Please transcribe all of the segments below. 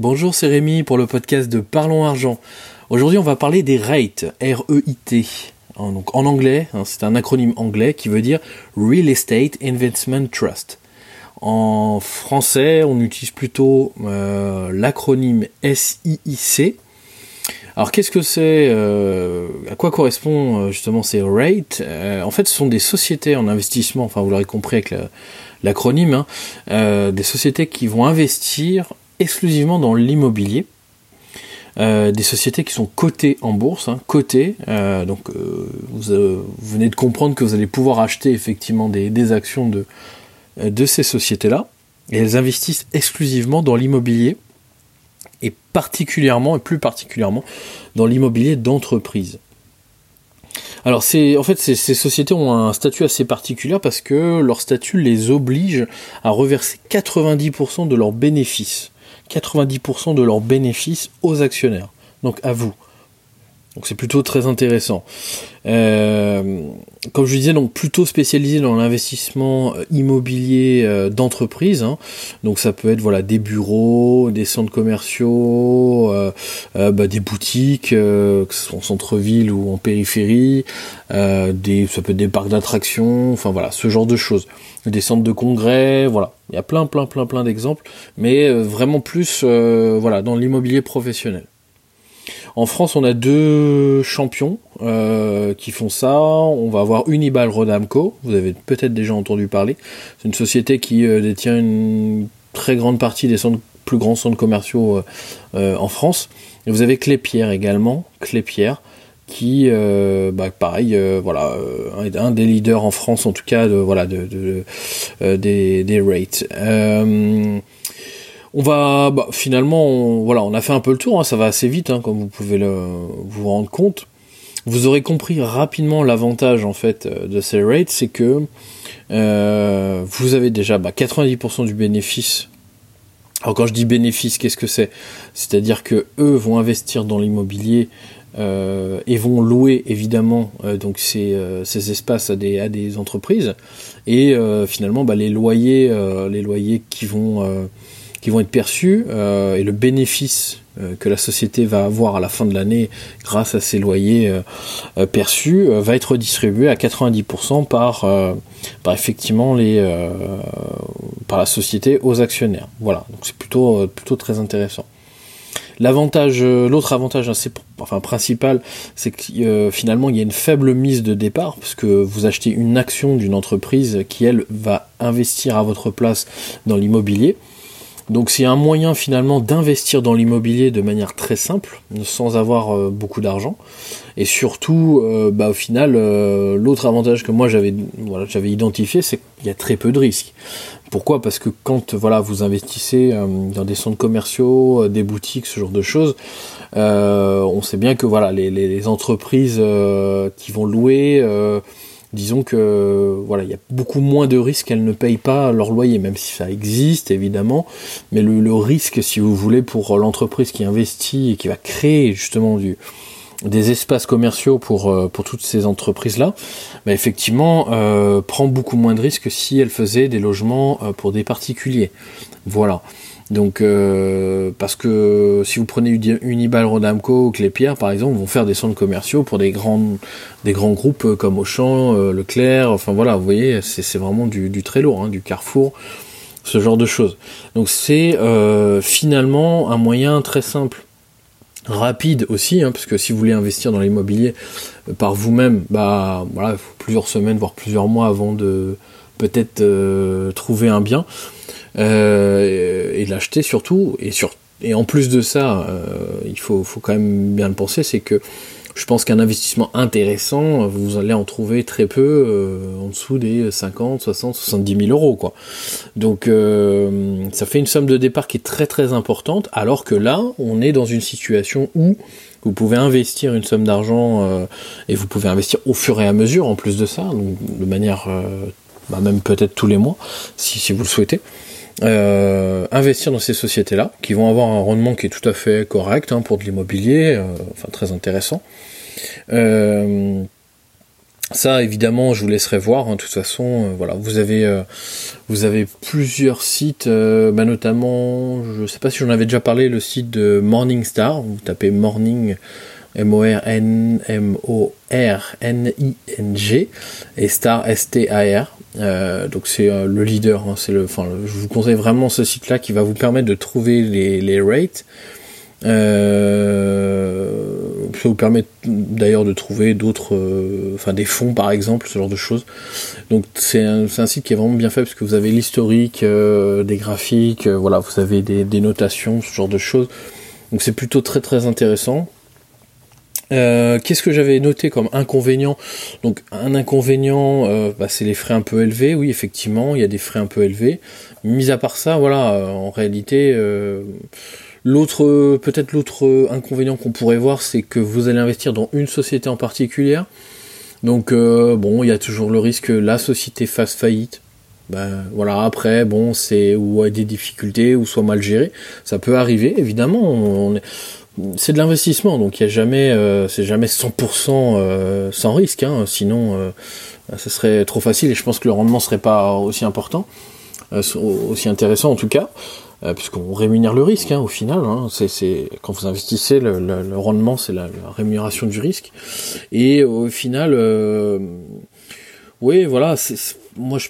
Bonjour, c'est Rémi pour le podcast de Parlons Argent. Aujourd'hui, on va parler des REIT, R-E-I-T. Donc en anglais, hein, c'est un acronyme anglais qui veut dire Real Estate Investment Trust. En français, on utilise plutôt euh, l'acronyme SIIC. Alors qu'est-ce que c'est euh, À quoi correspond euh, justement ces REIT? En fait, ce sont des sociétés en investissement, enfin vous l'aurez compris avec l'acronyme, hein, des sociétés qui vont investir exclusivement dans l'immobilier. Euh, des sociétés qui sont cotées en bourse, hein, cotées. Euh, donc euh, vous, venez de comprendre que vous allez pouvoir acheter effectivement des, actions de, ces sociétés-là. Et elles investissent exclusivement dans l'immobilier et particulièrement et plus particulièrement dans l'immobilier d'entreprise. Alors c'est en fait ces, sociétés ont un statut assez particulier parce que leur statut les oblige à reverser 90% de leurs bénéfices 90% de leurs bénéfices aux actionnaires, donc à vous. Donc c'est plutôt très intéressant. Euh, comme je disais, donc plutôt spécialisé dans l'investissement euh, immobilier euh, d'entreprise. Hein. Donc ça peut être voilà des bureaux, des centres commerciaux, bah, des boutiques, que ce soit en centre-ville ou en périphérie. ça peut être des parcs d'attractions. Enfin voilà, ce genre de choses. Des centres de congrès. Voilà, il y a plein plein plein plein d'exemples, mais vraiment plus voilà dans l'immobilier professionnel. En France, on a deux champions euh, qui font ça. On va avoir Unibal Rodamco, vous avez peut-être déjà entendu parler. C'est une société qui euh, détient une très grande partie des plus grands centres commerciaux euh, en France. Et vous avez Clépierre également, Clépierre, qui, bah, pareil, voilà, un, des leaders en France en tout cas de voilà de, des, des rates. On va bah, finalement, voilà, on a fait un peu le tour. Hein, ça va assez vite, hein, comme vous pouvez le, vous rendre compte. Vous aurez compris rapidement l'avantage en fait euh, de ces rates, c'est que euh, vous avez déjà bah, 90% du bénéfice. Alors quand je dis bénéfice, qu'est-ce que c'est? C'est-à-dire que eux vont investir dans l'immobilier euh, et vont louer évidemment donc ces, ces, espaces à des, à des entreprises et finalement bah, les loyers les loyers qui vont qui vont être perçus euh, et le bénéfice euh, que la société va avoir à la fin de l'année grâce à ces loyers euh, perçus va être distribué à 90% par, par effectivement les par la société aux actionnaires. Voilà, donc c'est plutôt plutôt très intéressant. L'avantage, l'autre avantage assez, enfin principal, c'est que finalement il y a une faible mise de départ parce que vous achetez une action d'une entreprise qui elle va investir à votre place dans l'immobilier. Donc c'est un moyen finalement d'investir dans l'immobilier de manière très simple, sans avoir euh, beaucoup d'argent. Et surtout, euh, bah, au final, euh, l'autre avantage que moi j'avais voilà, j'avais identifié, c'est qu'il y a très peu de risques. Pourquoi? Parce que quand voilà vous investissez dans des centres commerciaux, des boutiques, ce genre de choses, on sait bien que voilà les, les entreprises qui vont louer disons que voilà, il y a beaucoup moins de risques qu'elles ne payent pas leur loyer, même si ça existe évidemment, mais le, risque, si vous voulez, pour l'entreprise qui investit et qui va créer justement du, des espaces commerciaux pour, euh, pour toutes ces entreprises-là, bah effectivement, euh, prend beaucoup moins de risques que si elle faisait des logements euh, pour des particuliers. Voilà. Donc, euh, parce que si vous prenez Unibal, Rodamco ou Clépierre, par exemple, vont faire des centres commerciaux pour des grands, des grands groupes euh, comme Auchan, euh, Leclerc, enfin voilà, vous voyez, c'est vraiment du, du, très lourd, hein, du Carrefour, ce genre de choses. Donc c'est euh, finalement un moyen très simple, rapide aussi, hein, parce que si vous voulez investir dans l'immobilier par vous-même, bah voilà, il faut plusieurs semaines, voire plusieurs mois avant de peut-être trouver un bien. Euh, et l'acheter surtout. Et, sur, et en plus de ça, euh, il faut, faut quand même bien le penser, c'est que je pense qu'un investissement intéressant, vous allez en trouver très peu euh, en dessous des 50, 60, 70 000 euros. Quoi. Donc ça fait une somme de départ qui est très très importante, alors que là, on est dans une situation où vous pouvez investir une somme d'argent et vous pouvez investir au fur et à mesure en plus de ça, donc de manière bah, même peut-être tous les mois, si, si vous le souhaitez. Euh, investir dans ces sociétés-là, qui vont avoir un rendement qui est tout à fait correct hein, pour de l'immobilier, euh, enfin très intéressant. Euh, Ça, évidemment, je vous laisserai voir. Hein. De toute façon, voilà, vous avez, vous avez plusieurs sites, bah, notamment, je sais pas si j'en avais déjà parlé, le site de Morningstar. Vous tapez Morning, M-O-R-N-M-O-R-N-I-N-G et Star S-T-A-R. donc c'est le leader. Hein. c'est le, enfin, je vous conseille vraiment ce site-là qui va vous permettre de trouver les, les rates. Euh, ça vous permet d'ailleurs de trouver d'autres, euh, enfin des fonds par exemple, ce genre de choses. Donc c'est un, site qui est vraiment bien fait parce que vous avez l'historique, euh, des graphiques, euh, voilà, vous avez des, des, notations, ce genre de choses. Donc c'est plutôt très très intéressant. Qu'est-ce que j'avais noté comme inconvénient? Donc un inconvénient, bah, c'est les frais un peu élevés. Oui, effectivement, il y a des frais un peu élevés. Mis à part ça, voilà, en réalité L'autre, peut-être l'autre inconvénient qu'on pourrait voir, c'est que vous allez investir dans une société en particulier. Donc euh, bon, il y a toujours le risque que la société fasse faillite. Ben voilà, après, bon, c'est ou a des difficultés ou soit mal géré. Ça peut arriver, évidemment. C'est de l'investissement, donc il y a jamais, euh, c'est jamais 100% euh, sans risque. Hein, sinon, ce serait trop facile et je pense que le rendement serait pas aussi important, aussi intéressant en tout cas. Euh, puisqu'on rémunère le risque hein, au final. Hein, c'est quand vous investissez, le, le, rendement c'est la, la, rémunération du risque. Et au final, euh, oui, voilà, moi je,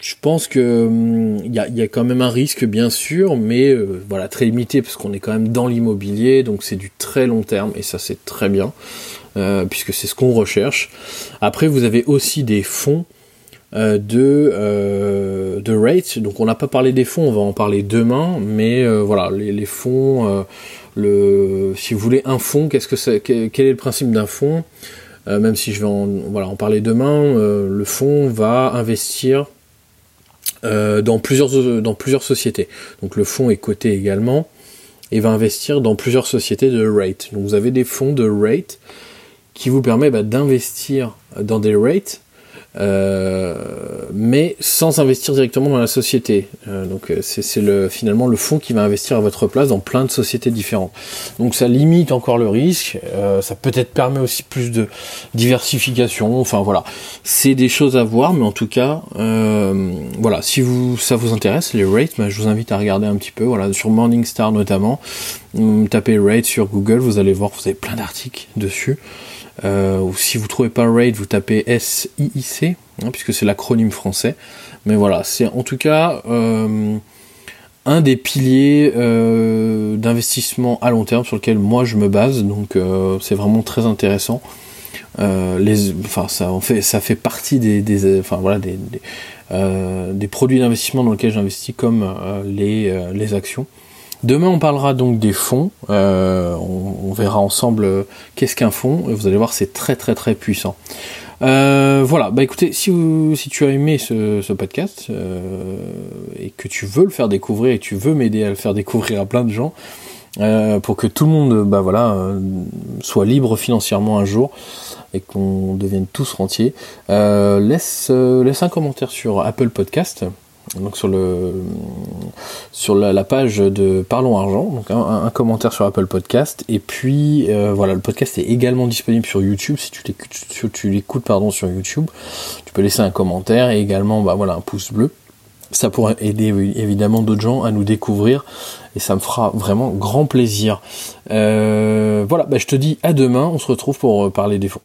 je, pense que hum, il y, a, y, a, quand même un risque bien sûr, mais euh, voilà très limité parce qu'on est quand même dans l'immobilier, donc c'est du très long terme et ça c'est très bien. Euh, puisque c'est ce qu'on recherche. Après, vous avez aussi des fonds euh, de, euh, de rate. Donc on n'a pas parlé des fonds, on va en parler demain, mais euh, voilà, les, les fonds, le, si vous voulez un fonds, qu'est-ce que c'est, quel est le principe d'un fonds? Même si je vais en, voilà, en parler demain, le fonds va investir dans, plusieurs, dans plusieurs sociétés. Donc le fonds est coté également et va investir dans plusieurs sociétés de rate. Donc vous avez des fonds de rate qui vous permettent bah, d'investir dans des rates euh, mais sans investir directement dans la société. Euh, donc euh, c'est le finalement le fonds qui va investir à votre place dans plein de sociétés différentes. Donc ça limite encore le risque, ça peut-être permet aussi plus de diversification. Enfin voilà, c'est des choses à voir, mais en tout cas, voilà, si vous ça vous intéresse les rates, bah, je vous invite à regarder un petit peu. Voilà sur Morningstar notamment, tapez rate sur Google, vous allez voir, vous avez plein d'articles dessus. Euh, ou si vous trouvez pas RAID, vous tapez SIIC, hein, puisque c'est l'acronyme français. Mais voilà, c'est en tout cas euh, un des piliers euh, d'investissement à long terme sur lequel moi je me base. Donc c'est vraiment très intéressant. enfin, ça, fait, ça fait partie des, des produits d'investissement dans lesquels j'investis comme les, les actions. Demain, on parlera donc des fonds. Euh, on, verra ensemble euh, qu'est-ce qu'un fonds. Et vous allez voir, c'est très très très puissant. Euh, voilà, bah écoutez, si, tu as aimé ce, podcast et que tu veux le faire découvrir et que tu veux m'aider à le faire découvrir à plein de gens, pour que tout le monde bah soit libre financièrement un jour et qu'on devienne tous rentiers, laisse, laisse un commentaire sur Apple Podcast donc sur le sur la, page de Parlons Argent, donc un, commentaire sur Apple Podcast, et puis euh, voilà, le podcast est également disponible sur YouTube si tu l'écoutes, tu pardon sur YouTube, tu peux laisser un commentaire et également bah voilà un pouce bleu. Ça pourrait aider évidemment d'autres gens à nous découvrir et ça me fera vraiment grand plaisir. Euh, voilà, bah, je te dis à demain, on se retrouve pour parler des fonds.